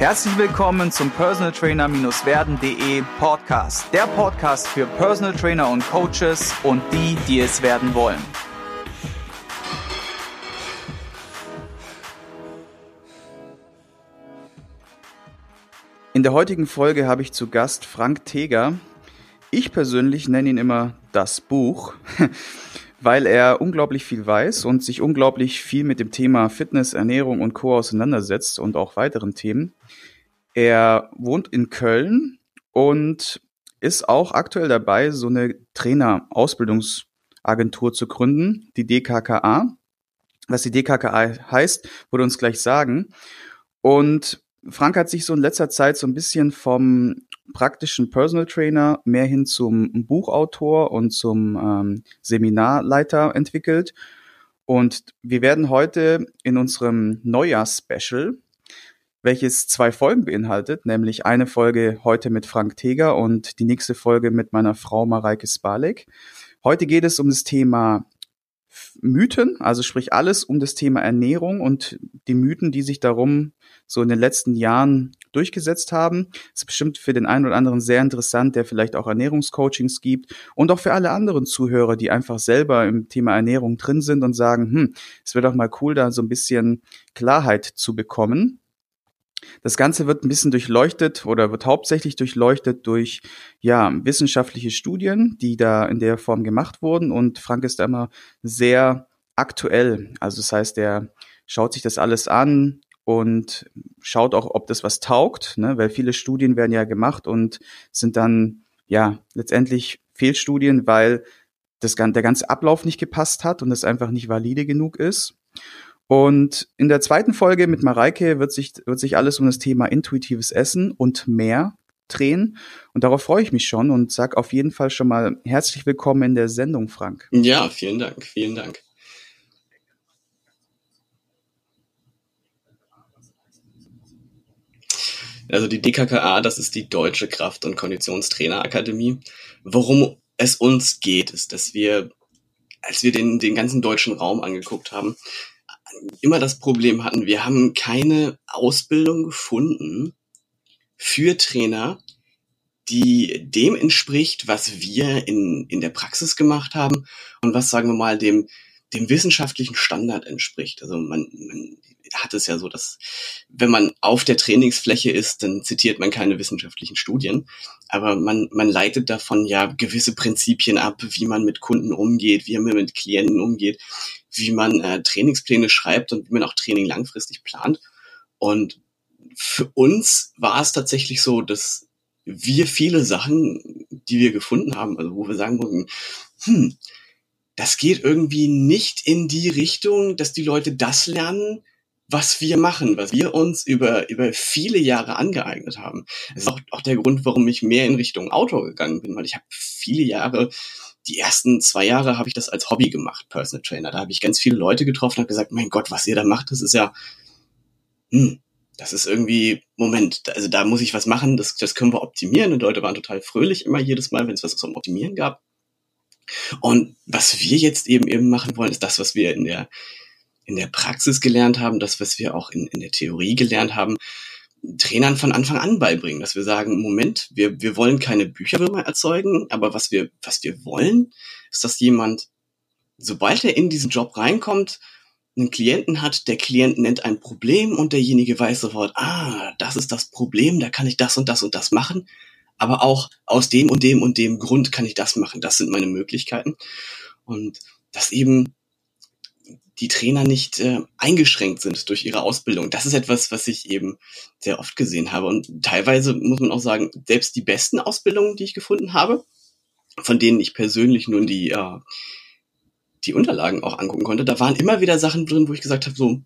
Herzlich willkommen zum Personal Trainer-werden.de Podcast. Der Podcast für Personal Trainer und Coaches und die, die es werden wollen. In der heutigen Folge habe ich zu Gast Frank Teger. Ich persönlich nenne ihn immer das Buch, weil er unglaublich viel weiß und sich unglaublich viel mit dem Thema Fitness, Ernährung und Co. auseinandersetzt und auch weiteren Themen. Er wohnt in Köln und ist auch aktuell dabei, so eine Trainer-Ausbildungsagentur zu gründen, die DKKA. Was die DKKA heißt, würde uns gleich sagen. Und Frank hat sich so in letzter Zeit so ein bisschen vom praktischen Personal Trainer mehr hin zum Buchautor und zum ähm, Seminarleiter entwickelt. Und wir werden heute in unserem Neujahrs-Special, welches zwei Folgen beinhaltet, nämlich eine Folge heute mit Frank Teger und die nächste Folge mit meiner Frau Mareike Spalek. Heute geht es um das Thema Mythen, also sprich alles um das Thema Ernährung und die Mythen, die sich darum so in den letzten Jahren durchgesetzt haben. Das ist bestimmt für den einen oder anderen sehr interessant, der vielleicht auch Ernährungscoachings gibt und auch für alle anderen Zuhörer, die einfach selber im Thema Ernährung drin sind und sagen, hm, es wäre doch mal cool, da so ein bisschen Klarheit zu bekommen. Das Ganze wird ein bisschen durchleuchtet oder wird hauptsächlich durchleuchtet durch ja, wissenschaftliche Studien, die da in der Form gemacht wurden. Und Frank ist da immer sehr aktuell. Also das heißt, er schaut sich das alles an und schaut auch, ob das was taugt, ne? weil viele Studien werden ja gemacht und sind dann ja letztendlich Fehlstudien, weil das, der ganze Ablauf nicht gepasst hat und es einfach nicht valide genug ist. Und in der zweiten Folge mit Mareike wird sich, wird sich alles um das Thema intuitives Essen und mehr drehen. Und darauf freue ich mich schon und sag auf jeden Fall schon mal herzlich willkommen in der Sendung, Frank. Ja, vielen Dank, vielen Dank. Also die DKKA, das ist die Deutsche Kraft- und Konditionstrainerakademie. Worum es uns geht, ist, dass wir, als wir den, den ganzen deutschen Raum angeguckt haben, immer das Problem hatten, wir haben keine Ausbildung gefunden für Trainer, die dem entspricht, was wir in, in der Praxis gemacht haben und was, sagen wir mal, dem, dem wissenschaftlichen Standard entspricht. Also man, man hat es ja so, dass wenn man auf der Trainingsfläche ist, dann zitiert man keine wissenschaftlichen Studien, aber man, man leitet davon ja gewisse Prinzipien ab, wie man mit Kunden umgeht, wie man mit Klienten umgeht, wie man äh, Trainingspläne schreibt und wie man auch Training langfristig plant. Und für uns war es tatsächlich so, dass wir viele Sachen, die wir gefunden haben, also wo wir sagen wollten, hm, das geht irgendwie nicht in die Richtung, dass die Leute das lernen, was wir machen, was wir uns über, über viele Jahre angeeignet haben. Das ist auch, auch der Grund, warum ich mehr in Richtung Autor gegangen bin, weil ich habe viele Jahre die ersten zwei Jahre habe ich das als Hobby gemacht, Personal Trainer. Da habe ich ganz viele Leute getroffen und gesagt, mein Gott, was ihr da macht, das ist ja, hm, das ist irgendwie, Moment, also da muss ich was machen, das, das können wir optimieren. Und Leute waren total fröhlich immer jedes Mal, wenn es was zum Optimieren gab. Und was wir jetzt eben eben machen wollen, ist das, was wir in der, in der Praxis gelernt haben, das, was wir auch in, in der Theorie gelernt haben, Trainern von Anfang an beibringen, dass wir sagen, Moment, wir, wir wollen keine Bücherwürmer erzeugen, aber was wir, was wir wollen, ist, dass jemand, sobald er in diesen Job reinkommt, einen Klienten hat, der Klient nennt ein Problem und derjenige weiß sofort, ah, das ist das Problem, da kann ich das und das und das machen, aber auch aus dem und dem und dem Grund kann ich das machen, das sind meine Möglichkeiten. Und das eben die Trainer nicht äh, eingeschränkt sind durch ihre Ausbildung. Das ist etwas, was ich eben sehr oft gesehen habe. Und teilweise muss man auch sagen, selbst die besten Ausbildungen, die ich gefunden habe, von denen ich persönlich nun die, äh, die Unterlagen auch angucken konnte, da waren immer wieder Sachen drin, wo ich gesagt habe, so,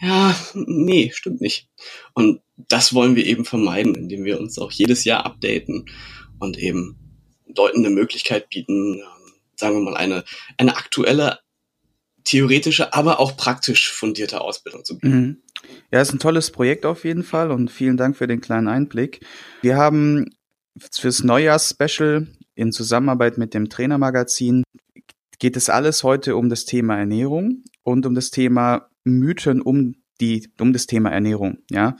ja, nee, stimmt nicht. Und das wollen wir eben vermeiden, indem wir uns auch jedes Jahr updaten und eben Leuten eine Möglichkeit bieten, ähm, sagen wir mal, eine, eine aktuelle theoretische, aber auch praktisch fundierte Ausbildung zu bieten. Mhm. Ja, ist ein tolles Projekt auf jeden Fall und vielen Dank für den kleinen Einblick. Wir haben fürs Neujahrs-Special in Zusammenarbeit mit dem Trainermagazin geht es alles heute um das Thema Ernährung und um das Thema Mythen um die, um das Thema Ernährung, ja.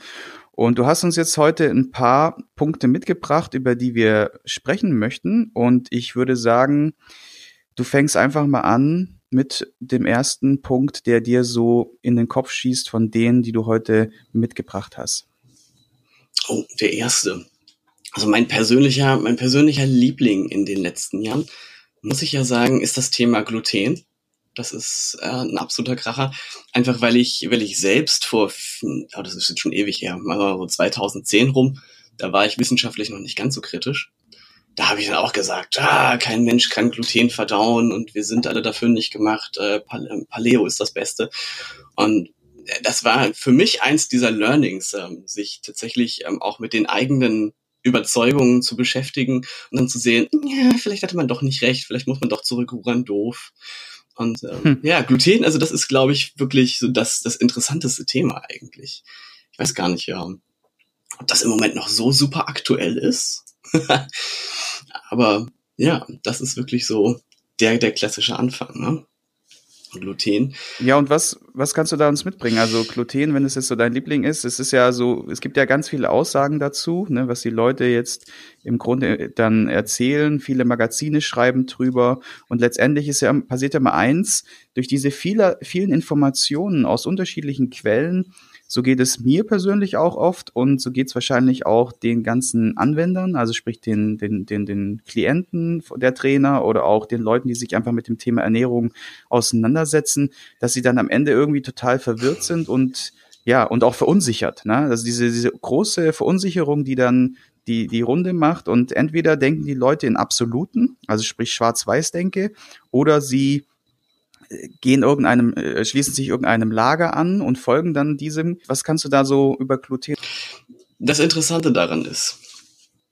Und du hast uns jetzt heute ein paar Punkte mitgebracht, über die wir sprechen möchten. Und ich würde sagen, du fängst einfach mal an mit dem ersten Punkt, der dir so in den Kopf schießt von denen, die du heute mitgebracht hast. Oh, der erste. Also mein persönlicher, mein persönlicher Liebling in den letzten Jahren, muss ich ja sagen, ist das Thema Gluten. Das ist äh, ein absoluter Kracher. Einfach weil ich, weil ich selbst vor, oh, das ist jetzt schon ewig her, mal so 2010 rum, da war ich wissenschaftlich noch nicht ganz so kritisch. Da habe ich dann auch gesagt, ah, kein Mensch kann Gluten verdauen und wir sind alle dafür nicht gemacht. Äh, Paleo ist das Beste. Und äh, das war für mich eins dieser Learnings, ähm, sich tatsächlich ähm, auch mit den eigenen Überzeugungen zu beschäftigen und dann zu sehen, ja, vielleicht hatte man doch nicht recht, vielleicht muss man doch zurückrudern, doof. Und ähm, hm. ja, Gluten, also das ist, glaube ich, wirklich so das, das interessanteste Thema eigentlich. Ich weiß gar nicht, ja, ob das im Moment noch so super aktuell ist. Aber ja, das ist wirklich so der, der klassische Anfang, ne? Gluten. Ja, und was, was kannst du da uns mitbringen? Also Gluten, wenn es jetzt so dein Liebling ist, es ist ja so, es gibt ja ganz viele Aussagen dazu, ne, was die Leute jetzt im Grunde dann erzählen. Viele Magazine schreiben drüber. Und letztendlich ist ja, passiert ja mal eins, durch diese viele, vielen Informationen aus unterschiedlichen Quellen so geht es mir persönlich auch oft und so geht es wahrscheinlich auch den ganzen Anwendern, also sprich den, den, den, den Klienten der Trainer oder auch den Leuten, die sich einfach mit dem Thema Ernährung auseinandersetzen, dass sie dann am Ende irgendwie total verwirrt sind und ja, und auch verunsichert. Ne? Also diese, diese große Verunsicherung, die dann die, die Runde macht und entweder denken die Leute in Absoluten, also sprich Schwarz-Weiß-Denke, oder sie gehen irgendeinem, äh, schließen sich irgendeinem Lager an und folgen dann diesem. Was kannst du da so über Gluten? Das Interessante daran ist,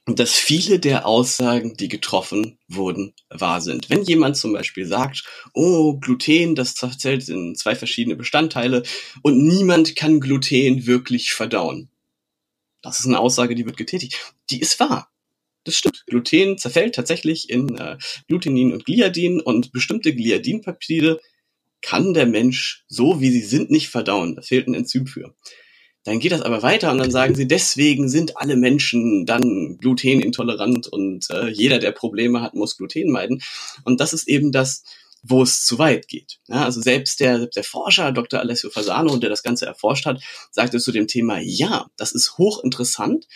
dass viele der Aussagen, die getroffen wurden, wahr sind. Wenn jemand zum Beispiel sagt, oh, Gluten, das zerfällt in zwei verschiedene Bestandteile und niemand kann Gluten wirklich verdauen. Das ist eine Aussage, die wird getätigt. Die ist wahr. Das stimmt. Gluten zerfällt tatsächlich in äh, Glutenin und Gliadin und bestimmte Gliadinpeptide kann der Mensch so, wie sie sind, nicht verdauen. Da fehlt ein Enzym für. Dann geht das aber weiter und dann sagen sie, deswegen sind alle Menschen dann glutenintolerant und äh, jeder, der Probleme hat, muss Gluten meiden. Und das ist eben das, wo es zu weit geht. Ja, also selbst der, selbst der Forscher Dr. Alessio Fasano, der das Ganze erforscht hat, sagte zu dem Thema, ja, das ist hochinteressant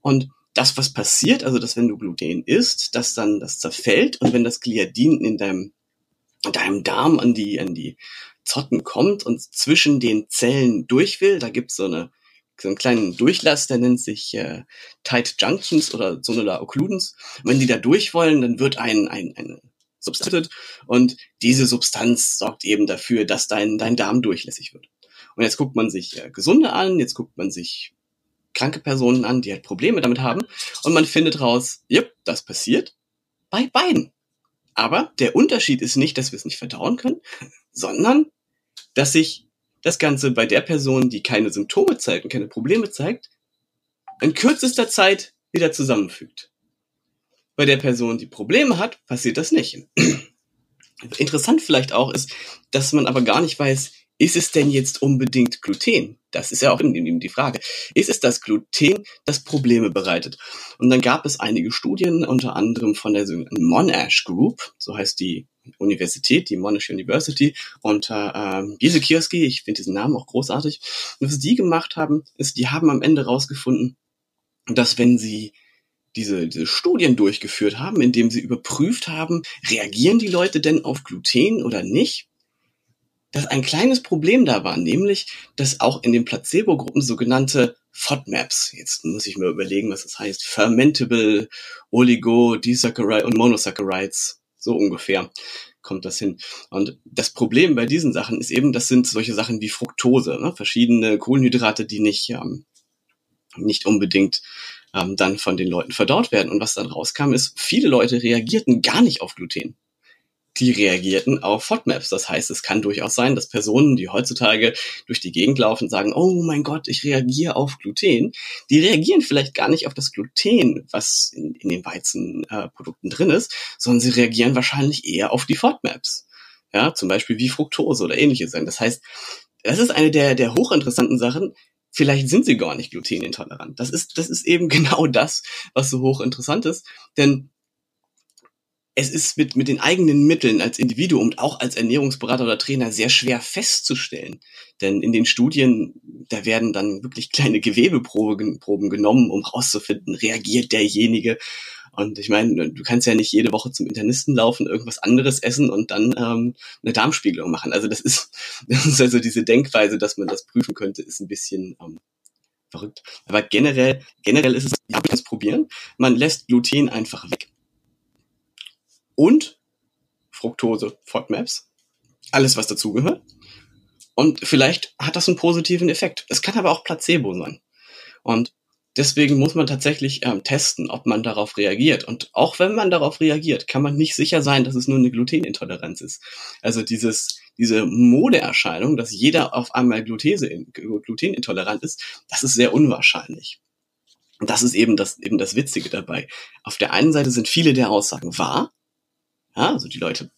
und das, was passiert, also dass wenn du Gluten isst, dass dann das zerfällt und wenn das Gliadin in deinem, in deinem Darm an die, an die Zotten kommt und zwischen den Zellen durch will, da gibt's so eine so einen kleinen Durchlass, der nennt sich äh, Tight Junctions oder Sonula Occludens. Wenn die da durch wollen, dann wird ein, ein, eine Substanz und diese Substanz sorgt eben dafür, dass dein, dein Darm durchlässig wird. Und jetzt guckt man sich äh, Gesunde an, jetzt guckt man sich kranke Personen an, die halt Probleme damit haben. Und man findet raus, ja, das passiert bei beiden. Aber der Unterschied ist nicht, dass wir es nicht verdauen können, sondern dass sich das Ganze bei der Person, die keine Symptome zeigt und keine Probleme zeigt, in kürzester Zeit wieder zusammenfügt. Bei der Person, die Probleme hat, passiert das nicht. Interessant vielleicht auch ist, dass man aber gar nicht weiß, ist es denn jetzt unbedingt Gluten? Das ist ja auch die Frage. Ist es das Gluten, das Probleme bereitet? Und dann gab es einige Studien, unter anderem von der Monash Group, so heißt die Universität, die Monash University, unter Giese Kioski, ich finde diesen Namen auch großartig. Und was die gemacht haben, ist, die haben am Ende rausgefunden, dass wenn sie diese, diese Studien durchgeführt haben, indem sie überprüft haben, reagieren die Leute denn auf Gluten oder nicht, dass ein kleines Problem da war, nämlich, dass auch in den Placebo-Gruppen sogenannte FODMAPs, jetzt muss ich mir überlegen, was das heißt, Fermentable Oligo, Disaccharide und Monosaccharides, so ungefähr kommt das hin. Und das Problem bei diesen Sachen ist eben, das sind solche Sachen wie Fructose, ne? verschiedene Kohlenhydrate, die nicht, ähm, nicht unbedingt ähm, dann von den Leuten verdaut werden. Und was dann rauskam, ist, viele Leute reagierten gar nicht auf Gluten die reagierten auf FODMAPs. Das heißt, es kann durchaus sein, dass Personen, die heutzutage durch die Gegend laufen, sagen, oh mein Gott, ich reagiere auf Gluten. Die reagieren vielleicht gar nicht auf das Gluten, was in, in den Weizenprodukten äh, drin ist, sondern sie reagieren wahrscheinlich eher auf die FODMAPs. Ja, zum Beispiel wie Fructose oder ähnliche sein. Das heißt, das ist eine der, der hochinteressanten Sachen. Vielleicht sind sie gar nicht glutenintolerant. Das ist, das ist eben genau das, was so hochinteressant ist. Denn es ist mit, mit den eigenen Mitteln als Individuum und auch als Ernährungsberater oder Trainer sehr schwer festzustellen. Denn in den Studien, da werden dann wirklich kleine Gewebeproben Proben genommen, um rauszufinden, reagiert derjenige. Und ich meine, du kannst ja nicht jede Woche zum Internisten laufen, irgendwas anderes essen und dann ähm, eine Darmspiegelung machen. Also das ist, das ist also diese Denkweise, dass man das prüfen könnte, ist ein bisschen ähm, verrückt. Aber generell, generell ist es, ja, probieren. Man lässt Gluten einfach weg und Fructose FODMAPs. Alles, was dazugehört. Und vielleicht hat das einen positiven Effekt. Es kann aber auch Placebo sein. Und deswegen muss man tatsächlich ähm, testen, ob man darauf reagiert. Und auch wenn man darauf reagiert, kann man nicht sicher sein, dass es nur eine Glutenintoleranz ist. Also dieses, diese Modeerscheinung, dass jeder auf einmal Glutese, glutenintolerant ist, das ist sehr unwahrscheinlich. Und das ist eben das, eben das Witzige dabei. Auf der einen Seite sind viele der Aussagen wahr, ja, also die Leute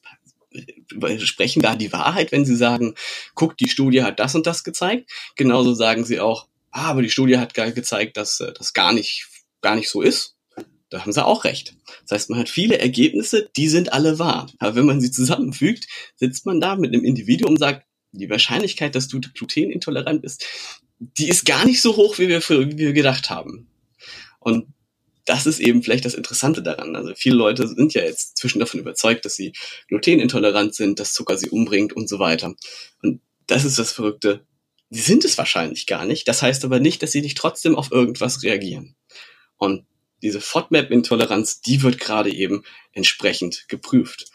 sprechen da die Wahrheit, wenn sie sagen, guck, die Studie hat das und das gezeigt. Genauso sagen sie auch, ah, aber die Studie hat gezeigt, dass äh, das gar nicht, gar nicht so ist. Da haben sie auch recht. Das heißt, man hat viele Ergebnisse, die sind alle wahr. Aber wenn man sie zusammenfügt, sitzt man da mit einem Individuum und sagt, die Wahrscheinlichkeit, dass du glutenintolerant bist, die ist gar nicht so hoch, wie wir, wie wir gedacht haben. Und das ist eben vielleicht das Interessante daran. Also viele Leute sind ja jetzt zwischen davon überzeugt, dass sie glutenintolerant sind, dass Zucker sie umbringt und so weiter. Und das ist das Verrückte. Sie sind es wahrscheinlich gar nicht. Das heißt aber nicht, dass sie nicht trotzdem auf irgendwas reagieren. Und diese FODMAP-Intoleranz, die wird gerade eben entsprechend geprüft.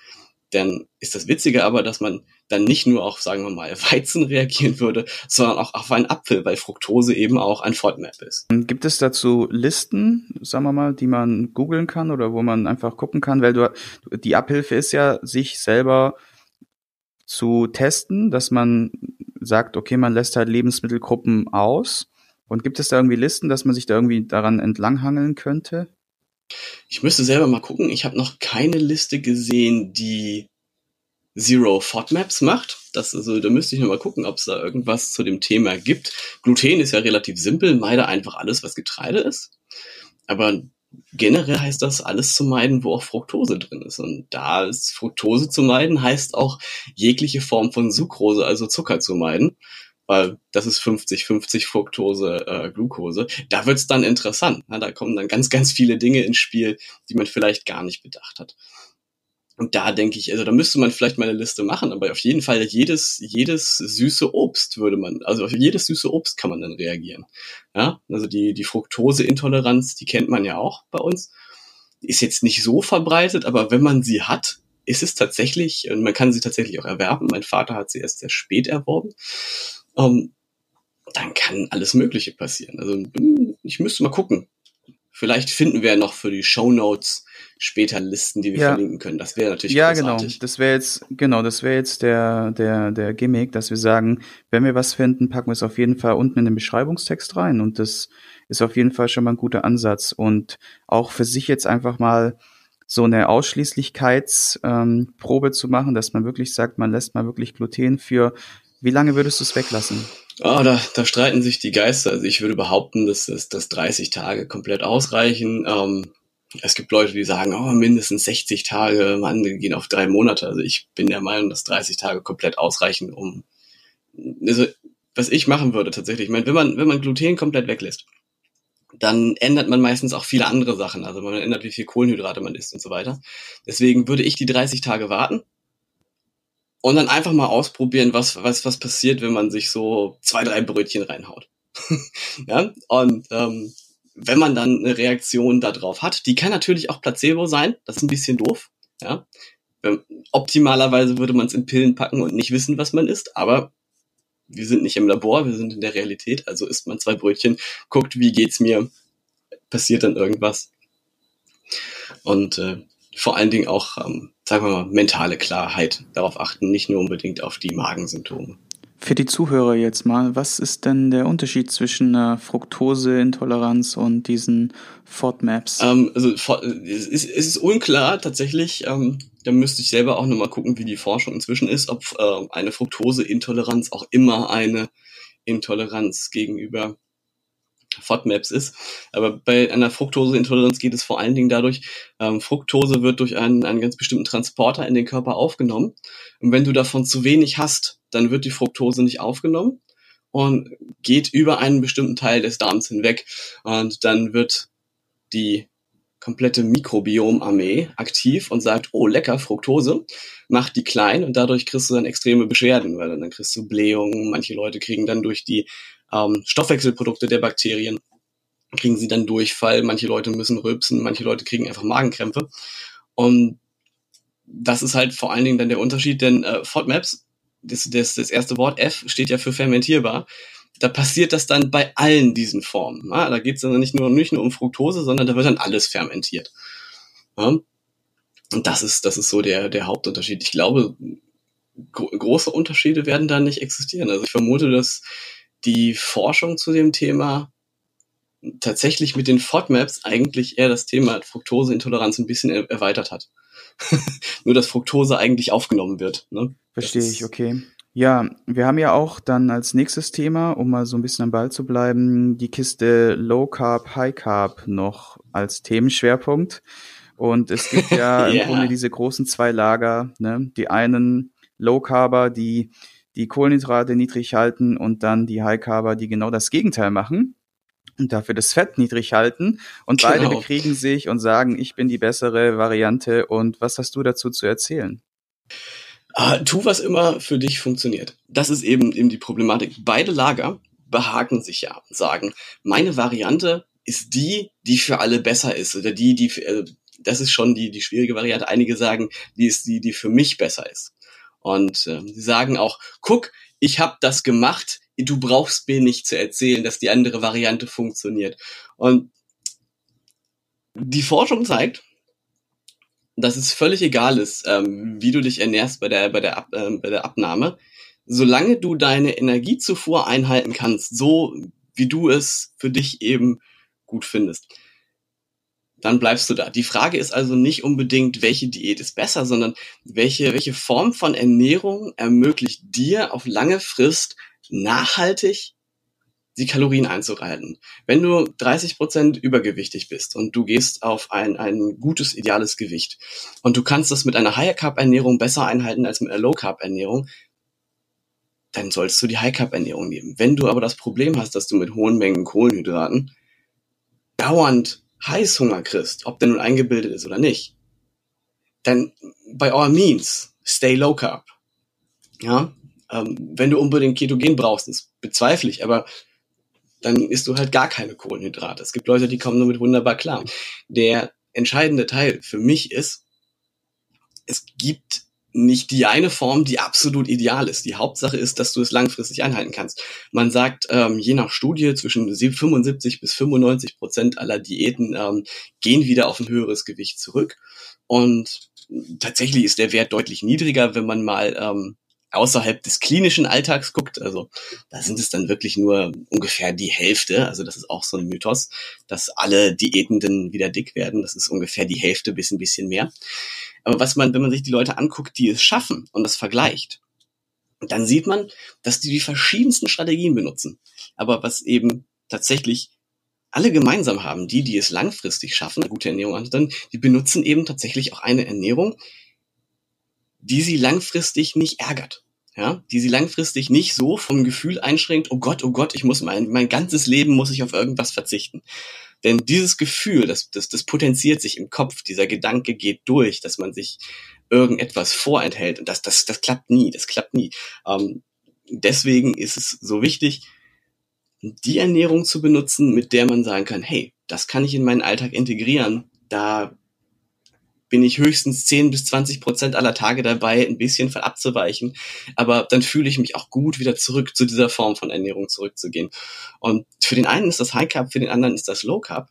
Dann ist das Witzige aber, dass man dann nicht nur auf, sagen wir mal, Weizen reagieren würde, sondern auch auf einen Apfel, weil Fructose eben auch ein FODMAP ist. Gibt es dazu Listen, sagen wir mal, die man googeln kann oder wo man einfach gucken kann? Weil du, die Abhilfe ist ja, sich selber zu testen, dass man sagt, okay, man lässt halt Lebensmittelgruppen aus. Und gibt es da irgendwie Listen, dass man sich da irgendwie daran entlanghangeln könnte? Ich müsste selber mal gucken. Ich habe noch keine Liste gesehen, die Zero FODMAPs macht. Das, also, da müsste ich noch mal gucken, ob es da irgendwas zu dem Thema gibt. Gluten ist ja relativ simpel, meide einfach alles, was Getreide ist. Aber generell heißt das alles zu meiden, wo auch Fructose drin ist. Und da ist Fructose zu meiden, heißt auch jegliche Form von Sucrose, also Zucker zu meiden. Weil das ist 50-50 Fructose, äh, Glucose. Da wird's dann interessant. Ja, da kommen dann ganz, ganz viele Dinge ins Spiel, die man vielleicht gar nicht bedacht hat. Und da denke ich, also da müsste man vielleicht mal eine Liste machen, aber auf jeden Fall jedes, jedes süße Obst würde man, also auf jedes süße Obst kann man dann reagieren. Ja, also die, die Fructoseintoleranz, die kennt man ja auch bei uns. Ist jetzt nicht so verbreitet, aber wenn man sie hat, ist es tatsächlich, und man kann sie tatsächlich auch erwerben. Mein Vater hat sie erst sehr spät erworben. Ähm, dann kann alles Mögliche passieren. Also ich müsste mal gucken. Vielleicht finden wir noch für die Show Notes später Listen, die wir ja. verlinken können. Das wäre natürlich Ja, genau. großartig. genau. Das wäre jetzt genau, das wäre jetzt der der der Gimmick, dass wir sagen, wenn wir was finden, packen wir es auf jeden Fall unten in den Beschreibungstext rein und das ist auf jeden Fall schon mal ein guter Ansatz und auch für sich jetzt einfach mal so eine Ausschließlichkeitsprobe ähm, zu machen, dass man wirklich sagt, man lässt mal wirklich Gluten für wie lange würdest du es weglassen? Ah, oh, da, da streiten sich die Geister. Also ich würde behaupten, dass, dass, dass 30 Tage komplett ausreichen. Ähm, es gibt Leute, die sagen, oh, mindestens 60 Tage, wir gehen auf drei Monate. Also ich bin der Meinung, dass 30 Tage komplett ausreichen, um also was ich machen würde tatsächlich. Ich meine, wenn man, wenn man Gluten komplett weglässt, dann ändert man meistens auch viele andere Sachen. Also man ändert, wie viel Kohlenhydrate man isst und so weiter. Deswegen würde ich die 30 Tage warten und dann einfach mal ausprobieren, was, was, was passiert, wenn man sich so zwei, drei Brötchen reinhaut. ja, und ähm, wenn man dann eine Reaktion darauf hat, die kann natürlich auch Placebo sein, das ist ein bisschen doof. Ja, ähm, optimalerweise würde man es in Pillen packen und nicht wissen, was man isst, aber wir sind nicht im Labor, wir sind in der Realität, also isst man zwei Brötchen, guckt, wie geht's mir, passiert dann irgendwas. Und äh, vor allen Dingen auch, ähm, sagen wir mal, mentale Klarheit darauf achten, nicht nur unbedingt auf die Magensymptome. Für die Zuhörer jetzt mal, was ist denn der Unterschied zwischen einer Fructoseintoleranz und diesen FODMAPs? Ähm, also es ist, es ist unklar tatsächlich. Ähm, da müsste ich selber auch nochmal gucken, wie die Forschung inzwischen ist, ob äh, eine Fructoseintoleranz auch immer eine Intoleranz gegenüber FODMAPs ist. Aber bei einer Fructoseintoleranz geht es vor allen Dingen dadurch, ähm, Fructose wird durch einen, einen ganz bestimmten Transporter in den Körper aufgenommen. Und wenn du davon zu wenig hast, dann wird die Fructose nicht aufgenommen und geht über einen bestimmten Teil des Darms hinweg. Und dann wird die komplette Mikrobiomarmee aktiv und sagt, oh lecker, Fructose, macht die klein und dadurch kriegst du dann extreme Beschwerden, weil dann kriegst du Blähungen, manche Leute kriegen dann durch die ähm, Stoffwechselprodukte der Bakterien, kriegen sie dann Durchfall, manche Leute müssen rülpsen, manche Leute kriegen einfach Magenkrämpfe. Und das ist halt vor allen Dingen dann der Unterschied, denn äh, FODMAPs, das, das, das erste Wort F steht ja für fermentierbar. Da passiert das dann bei allen diesen Formen. Ja, da geht es dann nicht nur, nicht nur um Fructose, sondern da wird dann alles fermentiert. Ja, und das ist, das ist so der, der Hauptunterschied. Ich glaube, gro große Unterschiede werden da nicht existieren. Also ich vermute, dass die Forschung zu dem Thema tatsächlich mit den FODMAPs eigentlich eher das Thema Fructoseintoleranz ein bisschen erweitert hat. Nur, dass Fructose eigentlich aufgenommen wird. Ne? Verstehe ich, okay. Ja, wir haben ja auch dann als nächstes Thema, um mal so ein bisschen am Ball zu bleiben, die Kiste Low Carb, High Carb noch als Themenschwerpunkt. Und es gibt ja yeah. im Grunde diese großen zwei Lager, ne? Die einen Low Carber, die die Kohlenhydrate niedrig halten und dann die High Carber, die genau das Gegenteil machen und dafür das Fett niedrig halten. Und genau. beide bekriegen sich und sagen, ich bin die bessere Variante. Und was hast du dazu zu erzählen? Uh, tu, was immer für dich funktioniert. Das ist eben, eben die Problematik. Beide Lager behaken sich ja und sagen, meine Variante ist die, die für alle besser ist oder die, die für, also das ist schon die, die schwierige Variante. Einige sagen, die ist die, die für mich besser ist. Und äh, sie sagen auch, guck, ich habe das gemacht, du brauchst mir nicht zu erzählen, dass die andere Variante funktioniert. Und die Forschung zeigt, dass es völlig egal ist, ähm, wie du dich ernährst bei der, bei, der Ab, äh, bei der Abnahme, solange du deine Energiezufuhr einhalten kannst, so wie du es für dich eben gut findest dann bleibst du da. Die Frage ist also nicht unbedingt, welche Diät ist besser, sondern welche, welche Form von Ernährung ermöglicht dir auf lange Frist nachhaltig die Kalorien einzuhalten. Wenn du 30 Prozent übergewichtig bist und du gehst auf ein, ein gutes, ideales Gewicht und du kannst das mit einer High-Carb-Ernährung besser einhalten als mit einer Low-Carb-Ernährung, dann sollst du die High-Carb-Ernährung nehmen. Wenn du aber das Problem hast, dass du mit hohen Mengen Kohlenhydraten dauernd Heißhunger kriegst, ob der nun eingebildet ist oder nicht, dann by all means stay low carb. Ja, ähm, wenn du unbedingt Ketogen brauchst, das bezweifle ich, aber dann isst du halt gar keine Kohlenhydrate. Es gibt Leute, die kommen damit wunderbar klar. Der entscheidende Teil für mich ist, es gibt nicht die eine Form, die absolut ideal ist. Die Hauptsache ist, dass du es langfristig einhalten kannst. Man sagt, ähm, je nach Studie, zwischen 75 bis 95 Prozent aller Diäten ähm, gehen wieder auf ein höheres Gewicht zurück. Und tatsächlich ist der Wert deutlich niedriger, wenn man mal ähm, außerhalb des klinischen Alltags guckt. Also da sind es dann wirklich nur ungefähr die Hälfte. Also das ist auch so ein Mythos, dass alle Diätenden wieder dick werden. Das ist ungefähr die Hälfte bis ein bisschen mehr. Aber was man, wenn man sich die Leute anguckt, die es schaffen und das vergleicht, dann sieht man, dass die die verschiedensten Strategien benutzen. Aber was eben tatsächlich alle gemeinsam haben, die, die es langfristig schaffen, eine gute Ernährung anzuwenden, die benutzen eben tatsächlich auch eine Ernährung, die sie langfristig nicht ärgert. Ja, die sie langfristig nicht so vom Gefühl einschränkt, oh Gott, oh Gott, ich muss mein, mein ganzes Leben muss ich auf irgendwas verzichten. Denn dieses Gefühl, das, das, das potenziert sich im Kopf, dieser Gedanke geht durch, dass man sich irgendetwas vorenthält. Und das, das, das klappt nie, das klappt nie. Ähm, deswegen ist es so wichtig, die Ernährung zu benutzen, mit der man sagen kann, hey, das kann ich in meinen Alltag integrieren. Da bin ich höchstens 10 bis 20 Prozent aller Tage dabei, ein bisschen von abzuweichen. Aber dann fühle ich mich auch gut, wieder zurück zu dieser Form von Ernährung zurückzugehen. Und für den einen ist das High Carb, für den anderen ist das Low Carb.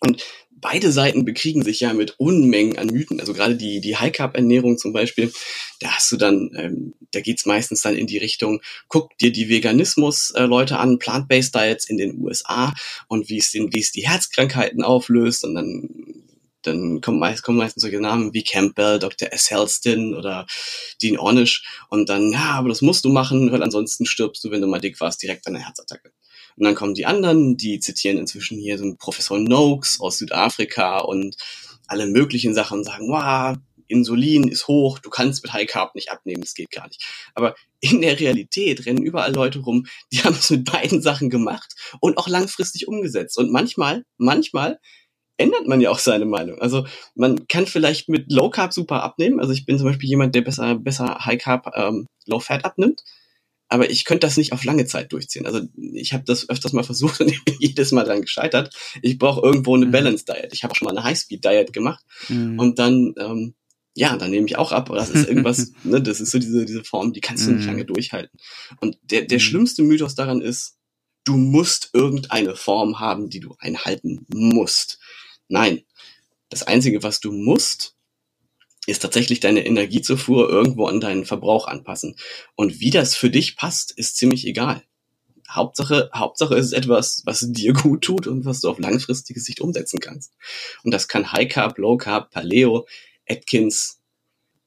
Und beide Seiten bekriegen sich ja mit Unmengen an Mythen. Also gerade die, die High-Carb-Ernährung zum Beispiel, da hast du dann, ähm, da geht's meistens dann in die Richtung, guck dir die Veganismus-Leute an, Plant-Based Diets in den USA und wie es die Herzkrankheiten auflöst und dann dann kommen, meist, kommen meistens solche Namen wie Campbell, Dr. S. Helston oder Dean Ornish und dann, ja, aber das musst du machen, weil ansonsten stirbst du, wenn du mal dick warst, direkt an einer Herzattacke. Und dann kommen die anderen, die zitieren inzwischen hier so einen Professor Noakes aus Südafrika und alle möglichen Sachen sagen, wow, Insulin ist hoch, du kannst mit High Carb nicht abnehmen, das geht gar nicht. Aber in der Realität rennen überall Leute rum, die haben es mit beiden Sachen gemacht und auch langfristig umgesetzt. Und manchmal, manchmal ändert man ja auch seine Meinung. Also man kann vielleicht mit Low Carb super abnehmen. Also ich bin zum Beispiel jemand, der besser, besser High Carb, ähm, Low Fat abnimmt aber ich könnte das nicht auf lange Zeit durchziehen. Also ich habe das öfters mal versucht und bin jedes Mal dran gescheitert. Ich brauche irgendwo eine mhm. Balance Diet. Ich habe auch schon mal eine High Speed Diet gemacht mhm. und dann ähm, ja, dann nehme ich auch ab. Das ist irgendwas, ne, das ist so diese diese Form, die kannst du nicht mhm. lange durchhalten. Und der der mhm. schlimmste Mythos daran ist, du musst irgendeine Form haben, die du einhalten musst. Nein, das einzige, was du musst, ist tatsächlich deine Energiezufuhr irgendwo an deinen Verbrauch anpassen. Und wie das für dich passt, ist ziemlich egal. Hauptsache, Hauptsache ist es etwas, was dir gut tut und was du auf langfristige Sicht umsetzen kannst. Und das kann High Carb, Low Carb, Paleo, Atkins,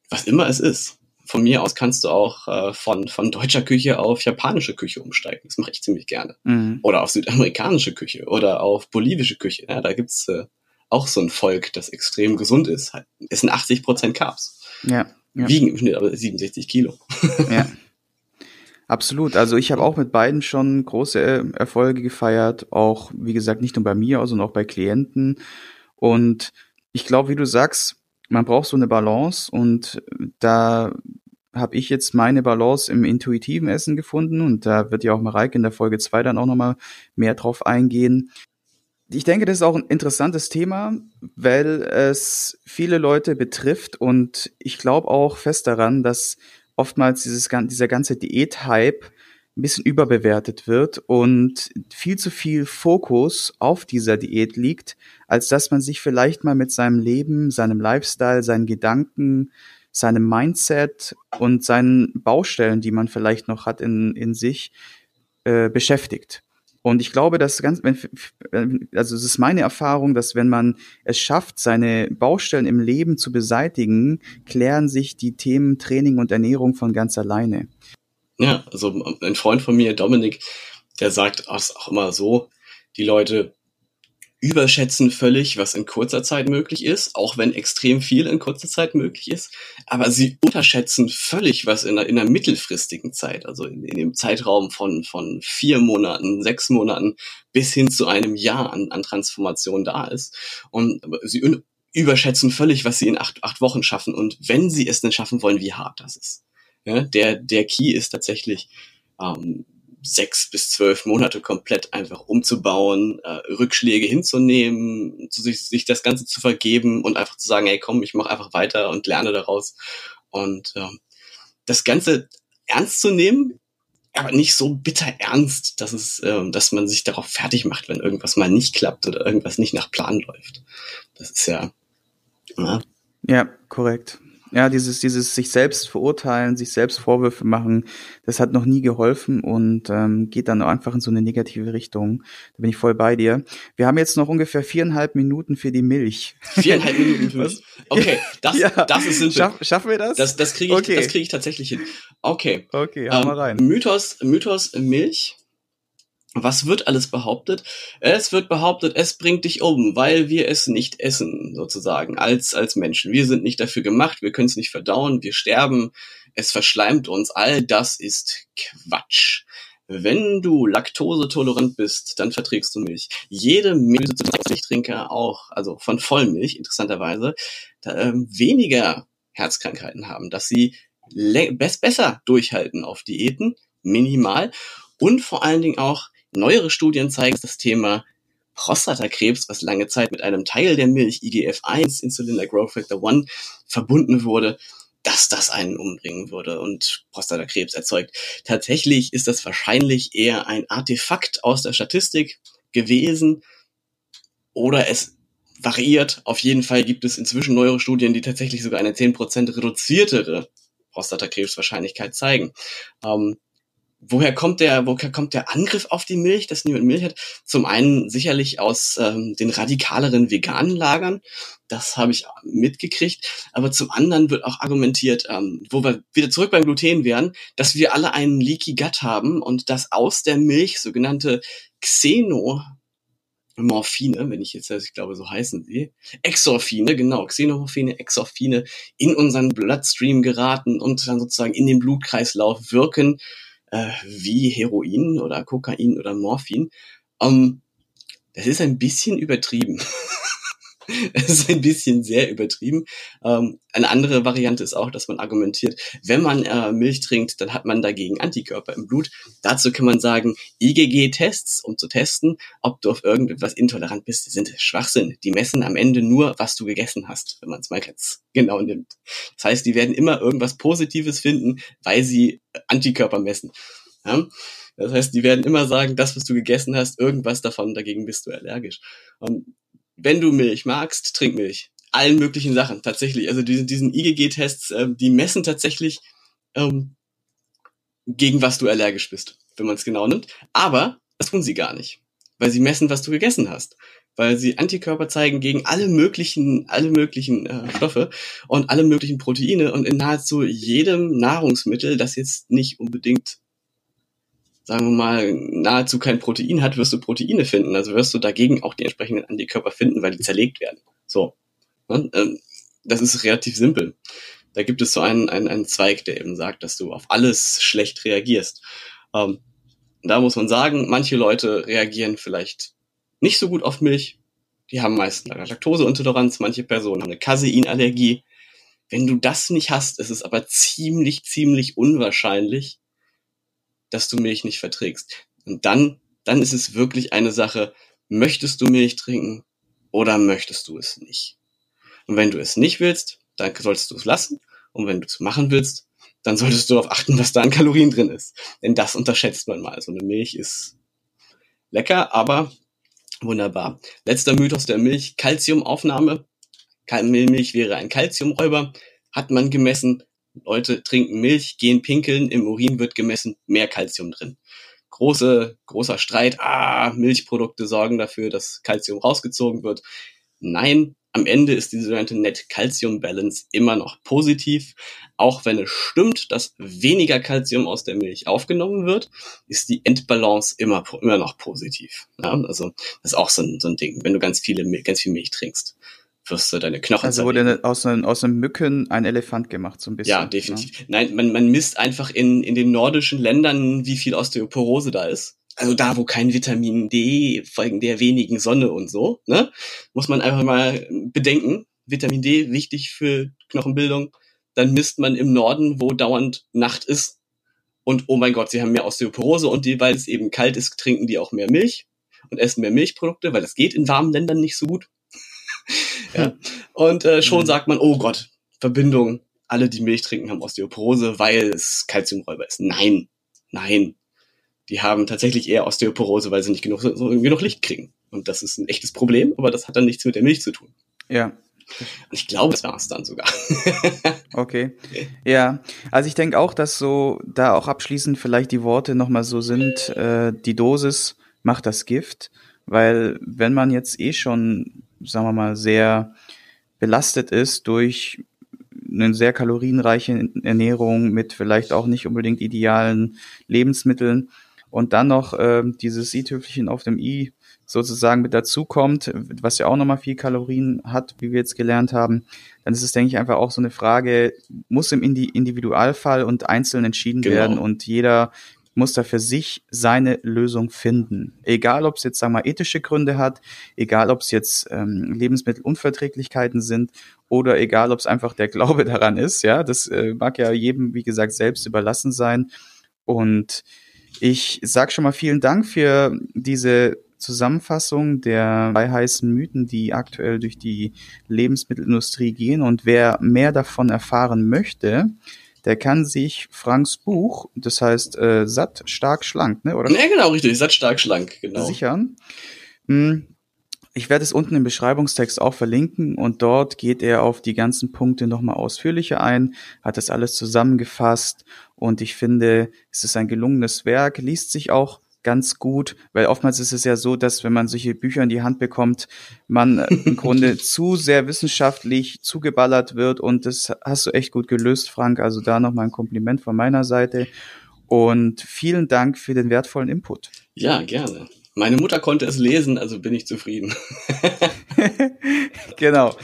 was immer es ist. Von mir aus kannst du auch äh, von, von deutscher Küche auf japanische Küche umsteigen. Das mache ich ziemlich gerne. Mhm. Oder auf südamerikanische Küche oder auf bolivische Küche. Ja, da gibt's äh, auch so ein Volk, das extrem gesund ist. Es sind 80 Prozent Carbs. Ja, ja. Wiegen im Schnitt aber 67 Kilo. Ja. Absolut. Also ich habe auch mit beiden schon große Erfolge gefeiert. Auch, wie gesagt, nicht nur bei mir, sondern auch bei Klienten. Und ich glaube, wie du sagst, man braucht so eine Balance und da habe ich jetzt meine Balance im intuitiven Essen gefunden und da wird ja auch Mareike in der Folge 2 dann auch nochmal mehr drauf eingehen ich denke, das ist auch ein interessantes Thema, weil es viele Leute betrifft und ich glaube auch fest daran, dass oftmals dieses, dieser ganze Diät-Hype ein bisschen überbewertet wird und viel zu viel Fokus auf dieser Diät liegt, als dass man sich vielleicht mal mit seinem Leben, seinem Lifestyle, seinen Gedanken, seinem Mindset und seinen Baustellen, die man vielleicht noch hat in, in sich, äh, beschäftigt. Und ich glaube, dass ganz, wenn, also es ist meine Erfahrung, dass wenn man es schafft, seine Baustellen im Leben zu beseitigen, klären sich die Themen Training und Ernährung von ganz alleine. Ja, also ein Freund von mir, Dominik, der sagt auch immer so, die Leute überschätzen völlig, was in kurzer Zeit möglich ist, auch wenn extrem viel in kurzer Zeit möglich ist. Aber sie unterschätzen völlig, was in einer, in einer mittelfristigen Zeit, also in, in, dem Zeitraum von, von vier Monaten, sechs Monaten bis hin zu einem Jahr an, an Transformation da ist. Und sie überschätzen völlig, was sie in acht, acht Wochen schaffen. Und wenn sie es denn schaffen wollen, wie hart das ist. Ja, der, der Key ist tatsächlich, ähm, sechs bis zwölf Monate komplett einfach umzubauen, äh, Rückschläge hinzunehmen, zu sich, sich das Ganze zu vergeben und einfach zu sagen, hey komm, ich mache einfach weiter und lerne daraus. Und äh, das Ganze ernst zu nehmen, aber nicht so bitter ernst, dass es, äh, dass man sich darauf fertig macht, wenn irgendwas mal nicht klappt oder irgendwas nicht nach Plan läuft. Das ist ja. Ja, ja korrekt. Ja, dieses, dieses sich selbst verurteilen, sich selbst Vorwürfe machen, das hat noch nie geholfen und ähm, geht dann einfach in so eine negative Richtung. Da bin ich voll bei dir. Wir haben jetzt noch ungefähr viereinhalb Minuten für die Milch. Viereinhalb Minuten für Milch? Okay, das, ja. das ist simpel. Schaff, schaffen wir das? Das, das kriege ich, okay. das krieg ich tatsächlich hin. Okay. Okay, hau ähm, mal rein. Mythos, Mythos Milch was wird alles behauptet? Es wird behauptet, es bringt dich um, weil wir es nicht essen, sozusagen, als, als Menschen. Wir sind nicht dafür gemacht, wir können es nicht verdauen, wir sterben, es verschleimt uns. All das ist Quatsch. Wenn du laktosetolerant bist, dann verträgst du Milch. Jede Milchtrinker auch, also von Vollmilch, interessanterweise, da, ähm, weniger Herzkrankheiten haben, dass sie besser durchhalten auf Diäten, minimal, und vor allen Dingen auch Neuere Studien zeigen das Thema Prostatakrebs, was lange Zeit mit einem Teil der Milch, IGF-1, Insulin like Growth Factor 1, verbunden wurde, dass das einen umbringen würde und Prostatakrebs erzeugt. Tatsächlich ist das wahrscheinlich eher ein Artefakt aus der Statistik gewesen oder es variiert. Auf jeden Fall gibt es inzwischen neuere Studien, die tatsächlich sogar eine 10% reduziertere Prostatakrebswahrscheinlichkeit zeigen. Ähm, woher kommt der, woher kommt der Angriff auf die Milch, dass niemand Milch hat? Zum einen sicherlich aus ähm, den radikaleren veganen Lagern. Das habe ich mitgekriegt. Aber zum anderen wird auch argumentiert, ähm, wo wir wieder zurück beim Gluten wären, dass wir alle einen Leaky Gut haben und dass aus der Milch sogenannte Xeno Morphine, wenn ich jetzt, ich glaube, so heißen sie, Exorphine, genau, Xenomorphine, Exorphine in unseren Bloodstream geraten und dann sozusagen in den Blutkreislauf wirken äh, wie Heroin oder Kokain oder Morphin. Ähm, das ist ein bisschen übertrieben. Das ist ein bisschen sehr übertrieben. Ähm, eine andere Variante ist auch, dass man argumentiert, wenn man äh, Milch trinkt, dann hat man dagegen Antikörper im Blut. Dazu kann man sagen, IgG-Tests, um zu testen, ob du auf irgendetwas intolerant bist, sind Schwachsinn. Die messen am Ende nur, was du gegessen hast, wenn man es mal ganz genau nimmt. Das heißt, die werden immer irgendwas Positives finden, weil sie Antikörper messen. Ja? Das heißt, die werden immer sagen, das, was du gegessen hast, irgendwas davon, dagegen bist du allergisch. Und wenn du Milch magst, trink Milch. Allen möglichen Sachen, tatsächlich. Also diesen, diesen IgG-Tests, äh, die messen tatsächlich, ähm, gegen was du allergisch bist, wenn man es genau nimmt. Aber das tun sie gar nicht, weil sie messen, was du gegessen hast. Weil sie Antikörper zeigen gegen alle möglichen, alle möglichen äh, Stoffe und alle möglichen Proteine und in nahezu jedem Nahrungsmittel, das jetzt nicht unbedingt sagen wir mal, nahezu kein Protein hat, wirst du Proteine finden. Also wirst du dagegen auch die entsprechenden Antikörper finden, weil die zerlegt werden. So. Und, ähm, das ist relativ simpel. Da gibt es so einen, einen, einen Zweig, der eben sagt, dass du auf alles schlecht reagierst. Ähm, da muss man sagen, manche Leute reagieren vielleicht nicht so gut auf Milch. Die haben meist eine Laktoseintoleranz, manche Personen haben eine Caseinallergie. Wenn du das nicht hast, ist es aber ziemlich, ziemlich unwahrscheinlich, dass du Milch nicht verträgst. Und dann, dann ist es wirklich eine Sache, möchtest du Milch trinken oder möchtest du es nicht? Und wenn du es nicht willst, dann solltest du es lassen. Und wenn du es machen willst, dann solltest du darauf achten, was da an Kalorien drin ist. Denn das unterschätzt man mal. So eine Milch ist lecker, aber wunderbar. Letzter Mythos der Milch, Calciumaufnahme. Milch wäre ein Calciumräuber. Hat man gemessen, Leute trinken Milch, gehen pinkeln, im Urin wird gemessen, mehr Kalzium drin. Große, großer Streit, ah, Milchprodukte sorgen dafür, dass Kalzium rausgezogen wird. Nein, am Ende ist die sogenannte Net-Calcium-Balance immer noch positiv. Auch wenn es stimmt, dass weniger Kalzium aus der Milch aufgenommen wird, ist die Endbalance immer, immer noch positiv. Ja, also das ist auch so ein, so ein Ding, wenn du ganz viele, ganz viel Milch trinkst wirst du deine Knochen Also wurde aus einem, aus einem Mücken ein Elefant gemacht, so ein bisschen. Ja, ne? definitiv. Ja. Nein, man, man misst einfach in, in den nordischen Ländern, wie viel Osteoporose da ist. Also da, wo kein Vitamin D, wegen der wenigen Sonne und so, ne, muss man einfach mal bedenken. Vitamin D wichtig für Knochenbildung. Dann misst man im Norden, wo dauernd Nacht ist. Und oh mein Gott, sie haben mehr Osteoporose und die, weil es eben kalt ist, trinken die auch mehr Milch und essen mehr Milchprodukte, weil das geht in warmen Ländern nicht so gut. Ja. Und äh, schon mhm. sagt man, oh Gott, Verbindung, alle, die Milch trinken, haben Osteoporose, weil es Kalziumräuber ist. Nein, nein. Die haben tatsächlich eher Osteoporose, weil sie nicht genug, so, genug Licht kriegen. Und das ist ein echtes Problem, aber das hat dann nichts mit der Milch zu tun. Ja. Und ich glaube, das war es dann sogar. okay. Ja, also ich denke auch, dass so da auch abschließend vielleicht die Worte nochmal so sind, äh, die Dosis macht das Gift, weil wenn man jetzt eh schon sagen wir mal, sehr belastet ist durch eine sehr kalorienreiche Ernährung mit vielleicht auch nicht unbedingt idealen Lebensmitteln und dann noch äh, dieses i-Tüpfelchen auf dem i sozusagen mit dazukommt, was ja auch nochmal viel Kalorien hat, wie wir jetzt gelernt haben, dann ist es, denke ich, einfach auch so eine Frage, muss im Individualfall und einzeln entschieden genau. werden und jeder muss da für sich seine Lösung finden. Egal, ob es jetzt, sagen wir ethische Gründe hat, egal, ob es jetzt ähm, Lebensmittelunverträglichkeiten sind oder egal, ob es einfach der Glaube daran ist. Ja, das äh, mag ja jedem, wie gesagt, selbst überlassen sein. Und ich sag schon mal vielen Dank für diese Zusammenfassung der drei heißen Mythen, die aktuell durch die Lebensmittelindustrie gehen. Und wer mehr davon erfahren möchte, der kann sich Franks Buch, das heißt äh, satt, stark, schlank, ne? Oder? Ja, genau, richtig, satt, stark, schlank, genau. Sichern. Hm. Ich werde es unten im Beschreibungstext auch verlinken und dort geht er auf die ganzen Punkte nochmal ausführlicher ein, hat das alles zusammengefasst und ich finde, es ist ein gelungenes Werk, liest sich auch ganz gut, weil oftmals ist es ja so, dass wenn man solche Bücher in die Hand bekommt, man im Grunde zu sehr wissenschaftlich zugeballert wird und das hast du echt gut gelöst, Frank. Also da nochmal ein Kompliment von meiner Seite und vielen Dank für den wertvollen Input. Ja, gerne. Meine Mutter konnte es lesen, also bin ich zufrieden. genau.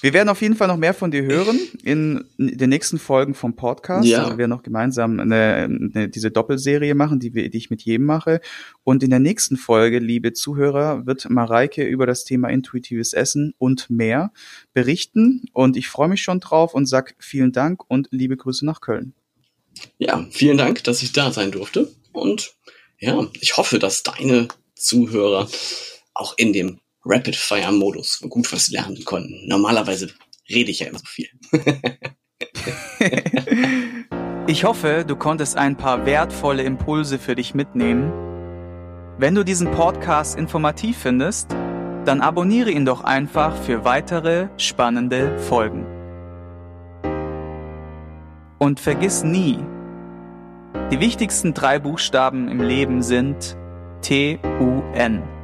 Wir werden auf jeden Fall noch mehr von dir hören in den nächsten Folgen vom Podcast. Ja. Also wir werden noch gemeinsam eine, eine, diese Doppelserie machen, die, wir, die ich mit jedem mache. Und in der nächsten Folge, liebe Zuhörer, wird Mareike über das Thema intuitives Essen und mehr berichten. Und ich freue mich schon drauf und sag vielen Dank und liebe Grüße nach Köln. Ja, vielen Dank, dass ich da sein durfte. Und ja, ich hoffe, dass deine Zuhörer auch in dem Rapid-Fire-Modus gut was lernen konnten. Normalerweise rede ich ja immer so viel. ich hoffe, du konntest ein paar wertvolle Impulse für dich mitnehmen. Wenn du diesen Podcast informativ findest, dann abonniere ihn doch einfach für weitere spannende Folgen. Und vergiss nie, die wichtigsten drei Buchstaben im Leben sind T-U-N.